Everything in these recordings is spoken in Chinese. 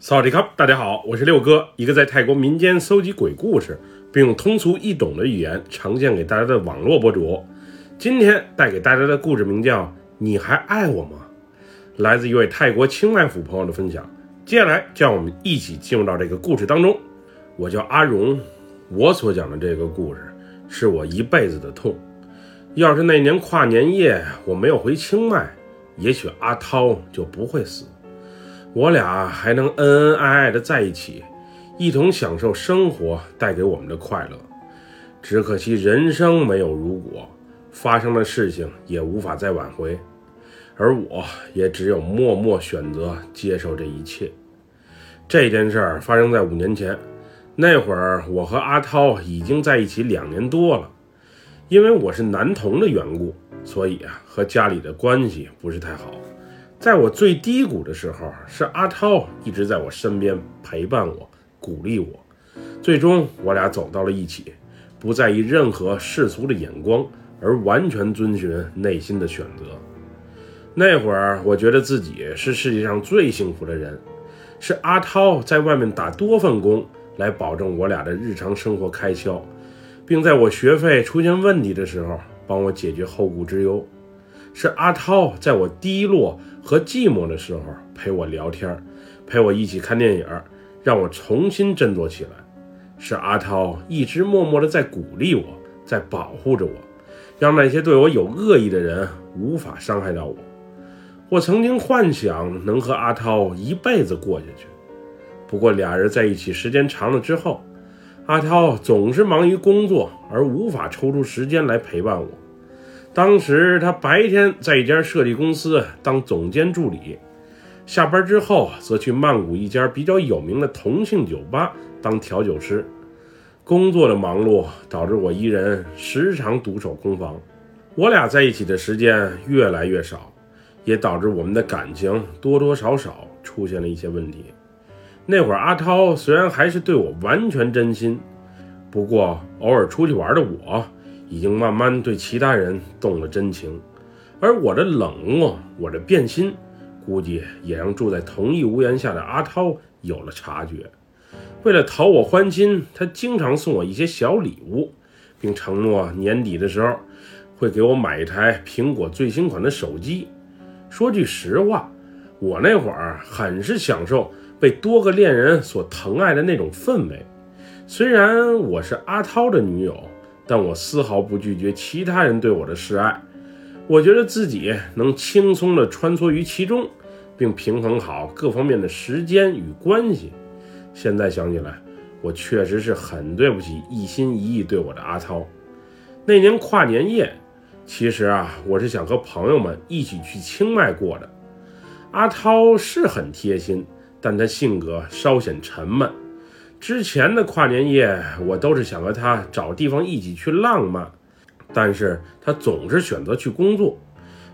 萨瓦迪卡，大家好，我是六哥，一个在泰国民间搜集鬼故事，并用通俗易懂的语言呈现给大家的网络博主。今天带给大家的故事名叫《你还爱我吗》，来自一位泰国清迈府朋友的分享。接下来，就让我们一起进入到这个故事当中。我叫阿荣，我所讲的这个故事是我一辈子的痛。要是那年跨年夜我没有回清迈，也许阿涛就不会死。我俩还能恩恩爱爱的在一起，一同享受生活带给我们的快乐。只可惜人生没有如果，发生的事情也无法再挽回，而我也只有默默选择接受这一切。这件事儿发生在五年前，那会儿我和阿涛已经在一起两年多了。因为我是男童的缘故，所以啊，和家里的关系不是太好。在我最低谷的时候，是阿涛一直在我身边陪伴我、鼓励我。最终，我俩走到了一起，不在意任何世俗的眼光，而完全遵循内心的选择。那会儿，我觉得自己是世界上最幸福的人，是阿涛在外面打多份工来保证我俩的日常生活开销，并在我学费出现问题的时候帮我解决后顾之忧。是阿涛在我低落和寂寞的时候陪我聊天，陪我一起看电影，让我重新振作起来。是阿涛一直默默的在鼓励我，在保护着我，让那些对我有恶意的人无法伤害到我。我曾经幻想能和阿涛一辈子过下去，不过俩人在一起时间长了之后，阿涛总是忙于工作，而无法抽出时间来陪伴我。当时他白天在一家设计公司当总监助理，下班之后则去曼谷一家比较有名的同性酒吧当调酒师。工作的忙碌导致我一人时常独守空房，我俩在一起的时间越来越少，也导致我们的感情多多少少出现了一些问题。那会儿阿涛虽然还是对我完全真心，不过偶尔出去玩的我。已经慢慢对其他人动了真情，而我的冷漠，我的变心，估计也让住在同一屋檐下的阿涛有了察觉。为了讨我欢心，他经常送我一些小礼物，并承诺年底的时候会给我买一台苹果最新款的手机。说句实话，我那会儿很是享受被多个恋人所疼爱的那种氛围。虽然我是阿涛的女友。但我丝毫不拒绝其他人对我的示爱，我觉得自己能轻松地穿梭于其中，并平衡好各方面的时间与关系。现在想起来，我确实是很对不起一心一意对我的阿涛。那年跨年夜，其实啊，我是想和朋友们一起去清迈过的。阿涛是很贴心，但他性格稍显沉闷。之前的跨年夜，我都是想和他找地方一起去浪漫，但是他总是选择去工作，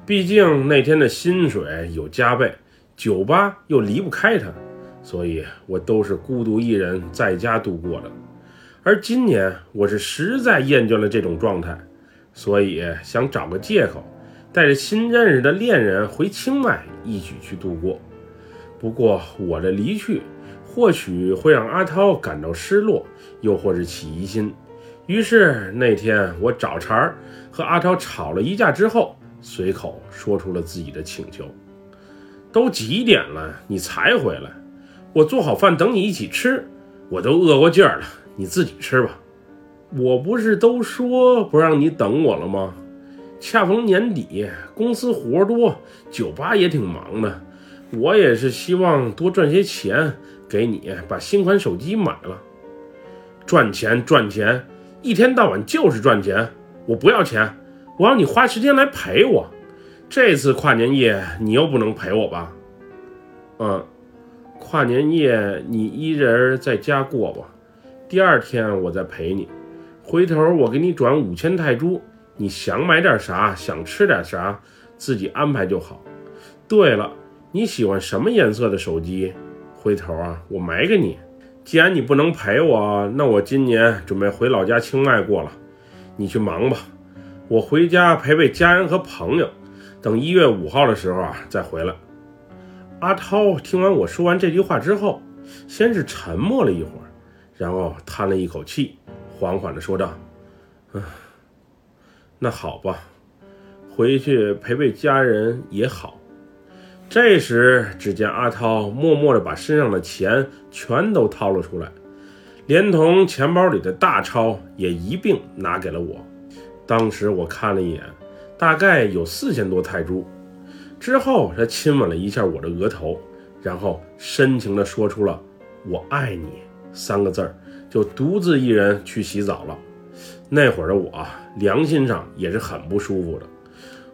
毕竟那天的薪水有加倍，酒吧又离不开他，所以我都是孤独一人在家度过的。而今年我是实在厌倦了这种状态，所以想找个借口，带着新认识的恋人回清迈一起去度过。不过我的离去。或许会让阿涛感到失落，又或是起疑心。于是那天我找茬儿和阿涛吵了一架之后，随口说出了自己的请求：“都几点了，你才回来？我做好饭等你一起吃，我都饿过劲儿了，你自己吃吧。我不是都说不让你等我了吗？恰逢年底，公司活多，酒吧也挺忙的，我也是希望多赚些钱。”给你把新款手机买了，赚钱赚钱，一天到晚就是赚钱。我不要钱，我要你花时间来陪我。这次跨年夜你又不能陪我吧？嗯，跨年夜你一人在家过吧，第二天我再陪你。回头我给你转五千泰铢，你想买点啥，想吃点啥，自己安排就好。对了，你喜欢什么颜色的手机？回头啊，我买给你。既然你不能陪我，那我今年准备回老家清迈过了。你去忙吧，我回家陪陪家人和朋友。等一月五号的时候啊，再回来。阿涛听完我说完这句话之后，先是沉默了一会儿，然后叹了一口气，缓缓地说道：“嗯，那好吧，回去陪陪家人也好。”这时，只见阿涛默默地把身上的钱全都掏了出来，连同钱包里的大钞也一并拿给了我。当时我看了一眼，大概有四千多泰铢。之后，他亲吻了一下我的额头，然后深情地说出了“我爱你”三个字儿，就独自一人去洗澡了。那会儿的我，良心上也是很不舒服的。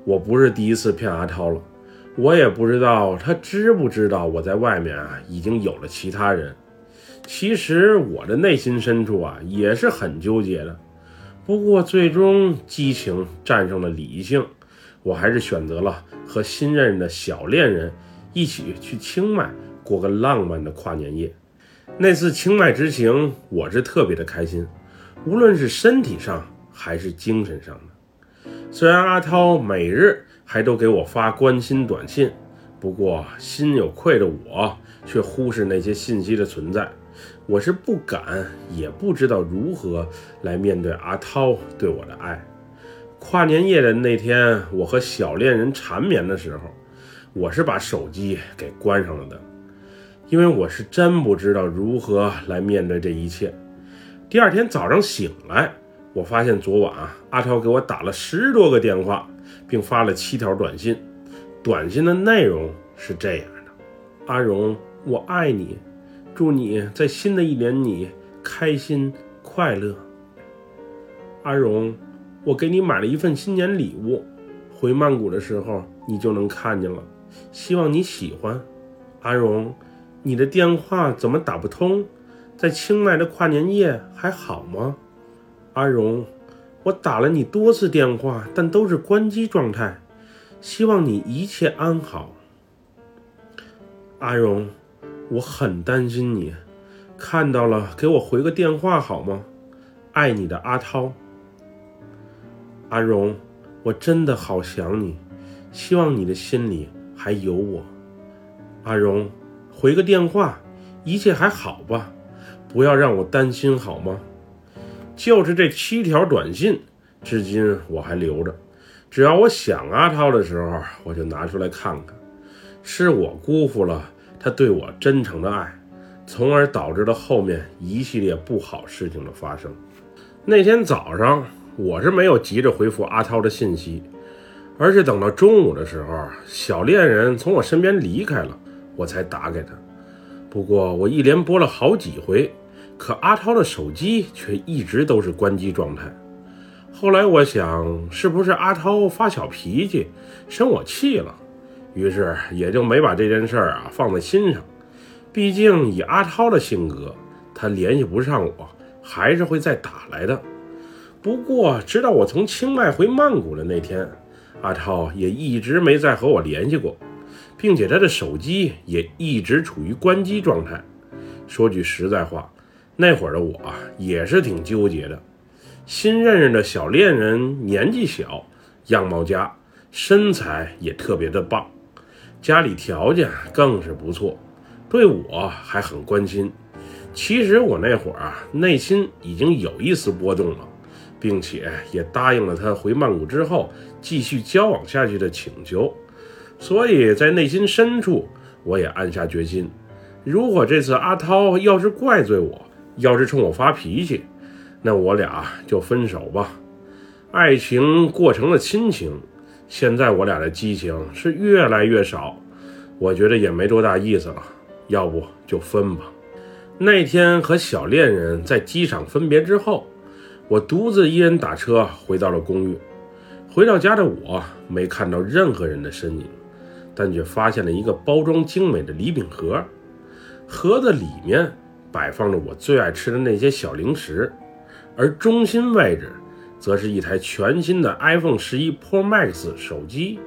我不是第一次骗阿涛了。我也不知道他知不知道我在外面啊已经有了其他人。其实我的内心深处啊也是很纠结的。不过最终激情战胜了理性，我还是选择了和新认识的小恋人一起去清迈过个浪漫的跨年夜。那次清迈之行，我是特别的开心，无论是身体上还是精神上的。虽然阿涛每日。还都给我发关心短信，不过心有愧的我却忽视那些信息的存在。我是不敢，也不知道如何来面对阿涛对我的爱。跨年夜的那天，我和小恋人缠绵的时候，我是把手机给关上了的，因为我是真不知道如何来面对这一切。第二天早上醒来，我发现昨晚阿涛给我打了十多个电话。并发了七条短信，短信的内容是这样的：“阿荣，我爱你，祝你在新的一年里开心快乐。阿荣，我给你买了一份新年礼物，回曼谷的时候你就能看见了，希望你喜欢。阿荣，你的电话怎么打不通？在清迈的跨年夜还好吗？阿荣。”我打了你多次电话，但都是关机状态。希望你一切安好，阿荣，我很担心你。看到了，给我回个电话好吗？爱你的阿涛。阿荣，我真的好想你，希望你的心里还有我。阿荣，回个电话，一切还好吧？不要让我担心好吗？就是这七条短信，至今我还留着。只要我想阿涛的时候，我就拿出来看看。是我辜负了他对我真诚的爱，从而导致了后面一系列不好事情的发生。那天早上，我是没有急着回复阿涛的信息，而是等到中午的时候，小恋人从我身边离开了，我才打给他。不过我一连拨了好几回。可阿涛的手机却一直都是关机状态。后来我想，是不是阿涛发小脾气，生我气了？于是也就没把这件事儿啊放在心上。毕竟以阿涛的性格，他联系不上我，还是会再打来的。不过，直到我从清迈回曼谷的那天，阿涛也一直没再和我联系过，并且他的手机也一直处于关机状态。说句实在话。那会儿的我啊也是挺纠结的，新认识的小恋人年纪小，样貌佳，身材也特别的棒，家里条件更是不错，对我还很关心。其实我那会儿啊，内心已经有一丝波动了，并且也答应了他回曼谷之后继续交往下去的请求，所以在内心深处，我也暗下决心，如果这次阿涛要是怪罪我，要是冲我发脾气，那我俩就分手吧。爱情过成了亲情，现在我俩的激情是越来越少，我觉得也没多大意思了，要不就分吧。那天和小恋人在机场分别之后，我独自一人打车回到了公寓。回到家的我没看到任何人的身影，但却发现了一个包装精美的礼品盒，盒子里面。摆放着我最爱吃的那些小零食，而中心位置，则是一台全新的 iPhone 十一 Pro Max 手机，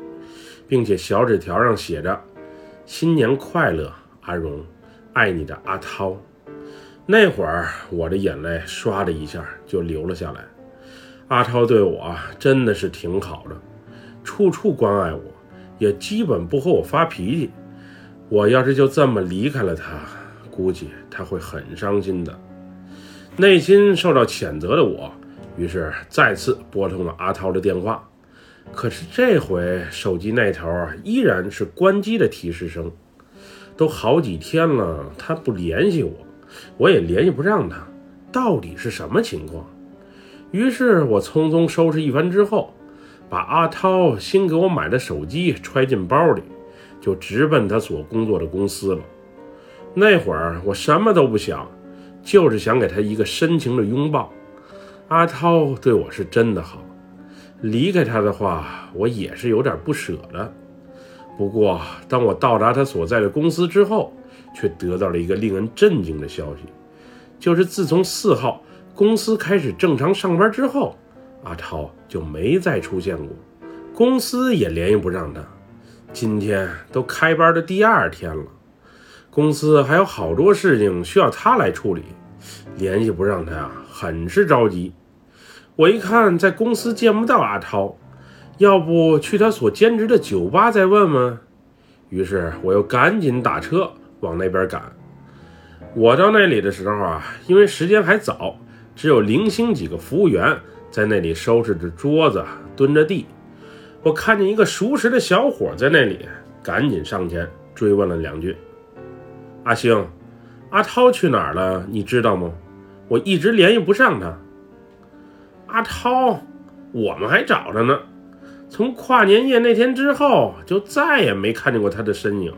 并且小纸条上写着：“新年快乐，阿荣，爱你的阿涛。”那会儿我的眼泪唰的一下就流了下来。阿涛对我真的是挺好的，处处关爱我，也基本不和我发脾气。我要是就这么离开了他。估计他会很伤心的。内心受到谴责的我，于是再次拨通了阿涛的电话。可是这回手机那头依然是关机的提示声。都好几天了，他不联系我，我也联系不上他，到底是什么情况？于是我匆匆收拾一番之后，把阿涛新给我买的手机揣进包里，就直奔他所工作的公司了。那会儿我什么都不想，就是想给他一个深情的拥抱。阿涛对我是真的好，离开他的话，我也是有点不舍的。不过，当我到达他所在的公司之后，却得到了一个令人震惊的消息，就是自从四号公司开始正常上班之后，阿涛就没再出现过，公司也联系不上他。今天都开班的第二天了，公司还有好多事情需要他来处理，联系不上他呀，很是着急。我一看，在公司见不到阿涛。要不去他所兼职的酒吧再问问？于是我又赶紧打车往那边赶。我到那里的时候啊，因为时间还早，只有零星几个服务员在那里收拾着桌子、蹲着地。我看见一个熟识的小伙在那里，赶紧上前追问了两句：“阿星，阿涛去哪儿了？你知道吗？我一直联系不上他。”阿涛，我们还找着呢。从跨年夜那天之后，就再也没看见过他的身影，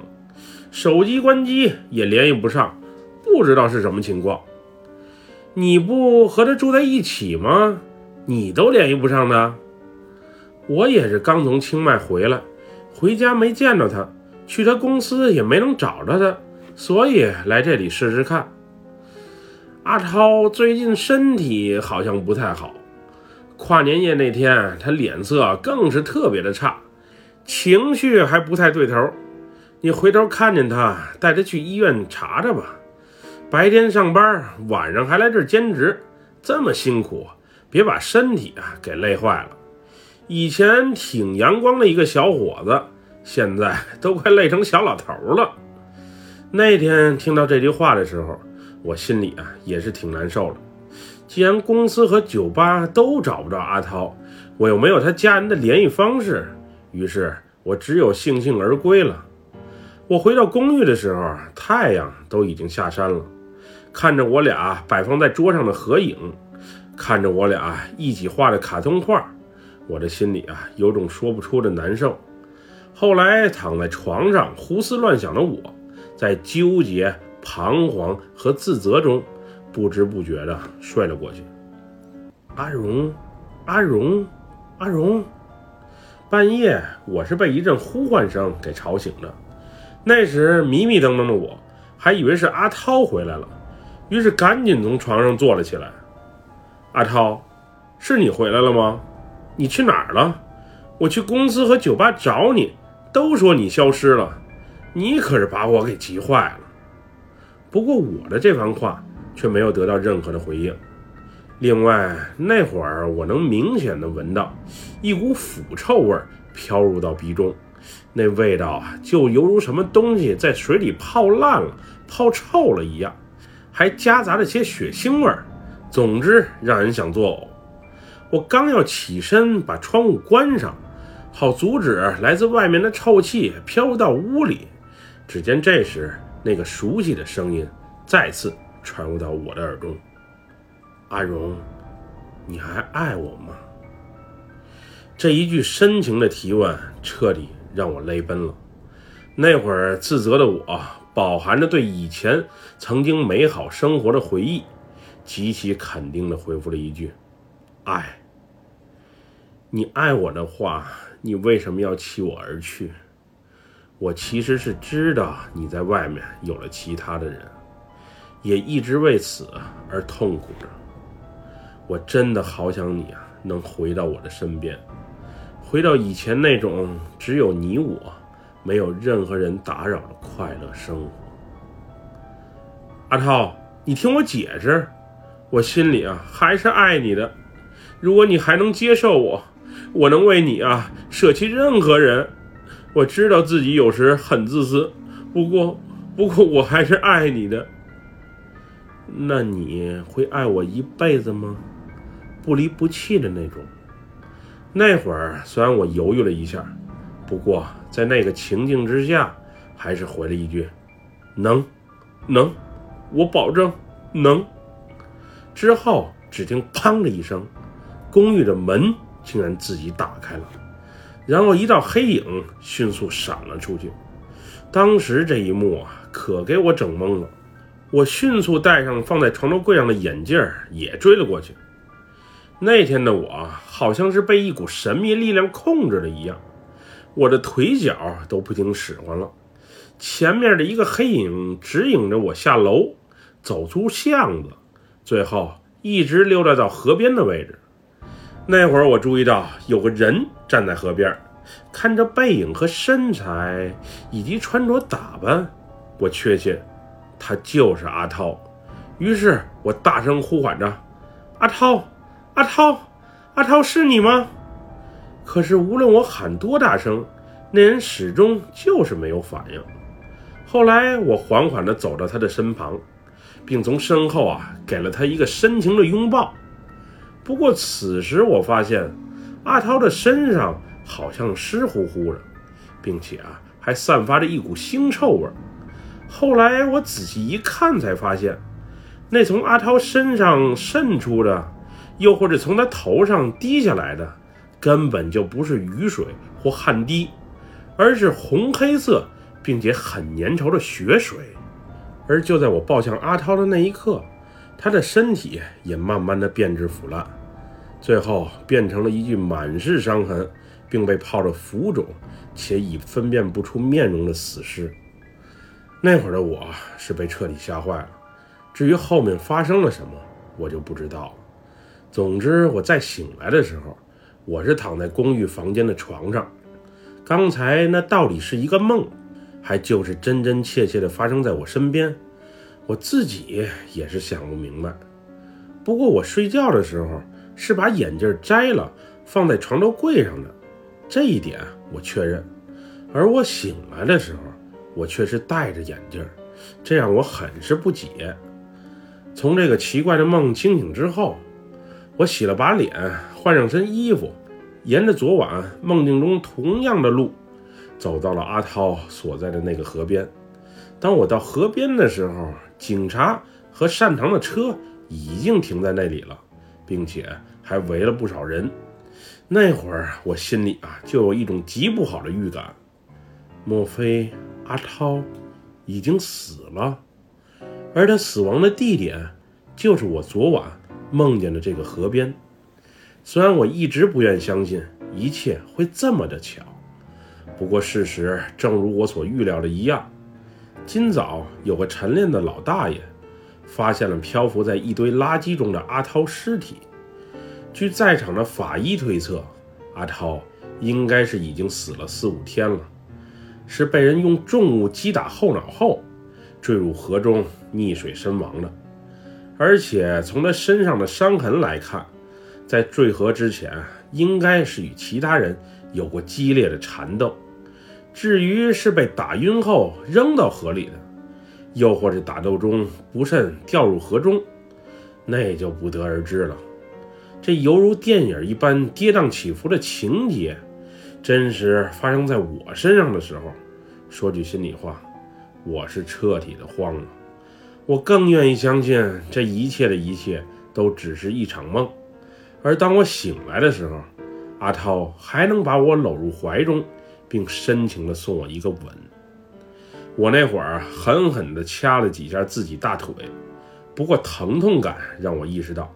手机关机也联系不上，不知道是什么情况。你不和他住在一起吗？你都联系不上他。我也是刚从清迈回来，回家没见着他，去他公司也没能找着他，所以来这里试试看。阿涛最近身体好像不太好。跨年夜那天，他脸色更是特别的差，情绪还不太对头。你回头看见他，带他去医院查查吧。白天上班，晚上还来这儿兼职，这么辛苦，别把身体啊给累坏了。以前挺阳光的一个小伙子，现在都快累成小老头了。那天听到这句话的时候，我心里啊也是挺难受的。既然公司和酒吧都找不着阿涛，我又没有他家人的联系方式，于是我只有悻悻而归了。我回到公寓的时候，太阳都已经下山了。看着我俩摆放在桌上的合影，看着我俩一起画的卡通画，我的心里啊有种说不出的难受。后来躺在床上胡思乱想的我，在纠结、彷徨和自责中。不知不觉的睡了过去。阿荣，阿荣，阿荣！半夜，我是被一阵呼唤声给吵醒的。那时迷迷瞪瞪的我，还以为是阿涛回来了，于是赶紧从床上坐了起来。阿涛，是你回来了吗？你去哪儿了？我去公司和酒吧找你，都说你消失了。你可是把我给急坏了。不过我的这番话。却没有得到任何的回应。另外，那会儿我能明显的闻到一股腐臭味飘入到鼻中，那味道啊，就犹如什么东西在水里泡烂了、泡臭了一样，还夹杂着些血腥味儿。总之，让人想作呕。我刚要起身把窗户关上，好阻止来自外面的臭气飘到屋里，只见这时那个熟悉的声音再次。传入到我的耳中，阿荣，你还爱我吗？这一句深情的提问，彻底让我泪奔了。那会儿自责的我，饱含着对以前曾经美好生活的回忆，极其肯定的回复了一句：“爱。”你爱我的话，你为什么要弃我而去？我其实是知道你在外面有了其他的人。也一直为此而痛苦着。我真的好想你啊，能回到我的身边，回到以前那种只有你我，没有任何人打扰的快乐生活。阿涛，你听我解释，我心里啊还是爱你的。如果你还能接受我，我能为你啊舍弃任何人。我知道自己有时很自私，不过，不过我还是爱你的。那你会爱我一辈子吗？不离不弃的那种。那会儿虽然我犹豫了一下，不过在那个情境之下，还是回了一句：“能，能，我保证能。”之后只听“砰”的一声，公寓的门竟然自己打开了，然后一道黑影迅速闪了出去。当时这一幕啊，可给我整懵了。我迅速戴上放在床头柜上的眼镜，也追了过去。那天的我好像是被一股神秘力量控制了一样，我的腿脚都不听使唤了。前面的一个黑影指引着我下楼，走出巷子，最后一直溜达到河边的位置。那会儿我注意到有个人站在河边，看着背影和身材以及穿着打扮，我确信。他就是阿涛，于是我大声呼唤着：“阿涛，阿涛，阿涛，是你吗？”可是无论我喊多大声，那人始终就是没有反应。后来我缓缓地走到他的身旁，并从身后啊给了他一个深情的拥抱。不过此时我发现，阿涛的身上好像湿乎乎的，并且啊还散发着一股腥臭味。后来我仔细一看，才发现，那从阿涛身上渗出的，又或者从他头上滴下来的，根本就不是雨水或汗滴，而是红黑色并且很粘稠的血水。而就在我抱向阿涛的那一刻，他的身体也慢慢的变质腐烂，最后变成了一具满是伤痕，并被泡着浮肿且已分辨不出面容的死尸。那会儿的我是被彻底吓坏了，至于后面发生了什么，我就不知道了。总之，我再醒来的时候，我是躺在公寓房间的床上。刚才那到底是一个梦，还就是真真切切的发生在我身边，我自己也是想不明白。不过我睡觉的时候是把眼镜摘了，放在床头柜上的，这一点我确认。而我醒来的时候。我却是戴着眼镜，这让我很是不解。从这个奇怪的梦清醒之后，我洗了把脸，换上身衣服，沿着昨晚梦境中同样的路，走到了阿涛所在的那个河边。当我到河边的时候，警察和善堂的车已经停在那里了，并且还围了不少人。那会儿我心里啊，就有一种极不好的预感，莫非？阿涛已经死了，而他死亡的地点就是我昨晚梦见的这个河边。虽然我一直不愿相信一切会这么的巧，不过事实正如我所预料的一样。今早有个晨练的老大爷发现了漂浮在一堆垃圾中的阿涛尸体。据在场的法医推测，阿涛应该是已经死了四五天了。是被人用重物击打后脑后，坠入河中溺水身亡的。而且从他身上的伤痕来看，在坠河之前应该是与其他人有过激烈的缠斗。至于是被打晕后扔到河里的，又或是打斗中不慎掉入河中，那就不得而知了。这犹如电影一般跌宕起伏的情节。真实发生在我身上的时候，说句心里话，我是彻底的慌了。我更愿意相信这一切的一切都只是一场梦。而当我醒来的时候，阿涛还能把我搂入怀中，并深情地送我一个吻。我那会儿狠狠地掐了几下自己大腿，不过疼痛感让我意识到，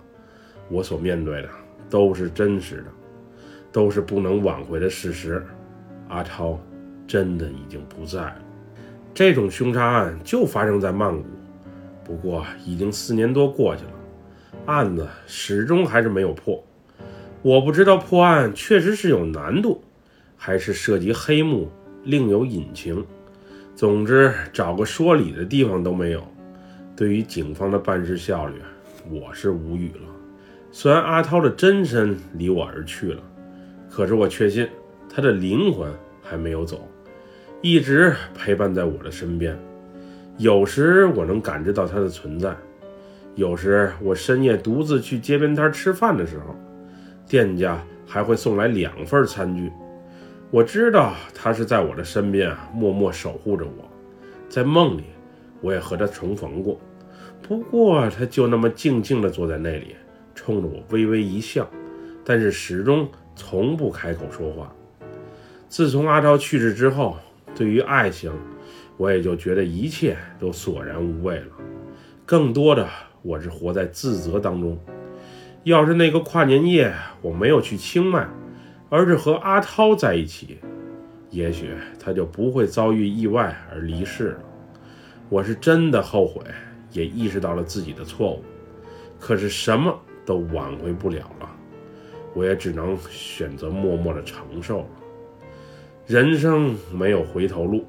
我所面对的都是真实的。都是不能挽回的事实，阿超真的已经不在了。这种凶杀案就发生在曼谷，不过已经四年多过去了，案子始终还是没有破。我不知道破案确实是有难度，还是涉及黑幕另有隐情。总之，找个说理的地方都没有。对于警方的办事效率，我是无语了。虽然阿涛的真身离我而去了。可是我确信，他的灵魂还没有走，一直陪伴在我的身边。有时我能感知到他的存在，有时我深夜独自去街边摊吃饭的时候，店家还会送来两份餐具。我知道他是在我的身边啊，默默守护着我。在梦里，我也和他重逢过，不过他就那么静静地坐在那里，冲着我微微一笑，但是始终从不开口说话。自从阿超去世之后，对于爱情，我也就觉得一切都索然无味了。更多的，我是活在自责当中。要是那个跨年夜我没有去清迈，而是和阿涛在一起，也许他就不会遭遇意外而离世了。我是真的后悔，也意识到了自己的错误，可是什么都挽回不了了，我也只能选择默默的承受了。人生没有回头路，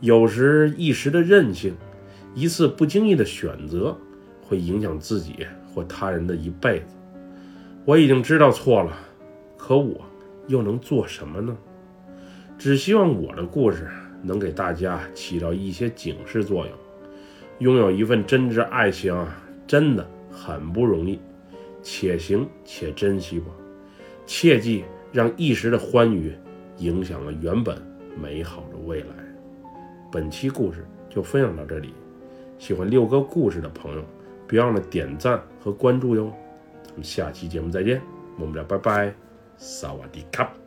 有时一时的任性，一次不经意的选择，会影响自己或他人的一辈子。我已经知道错了，可我又能做什么呢？只希望我的故事能给大家起到一些警示作用。拥有一份真挚爱情啊，真的很不容易，且行且珍惜吧，切记让一时的欢愉。影响了原本美好的未来。本期故事就分享到这里，喜欢六哥故事的朋友，别忘了点赞和关注哟。咱们下期节目再见，我们俩拜拜， สวัสดีครับ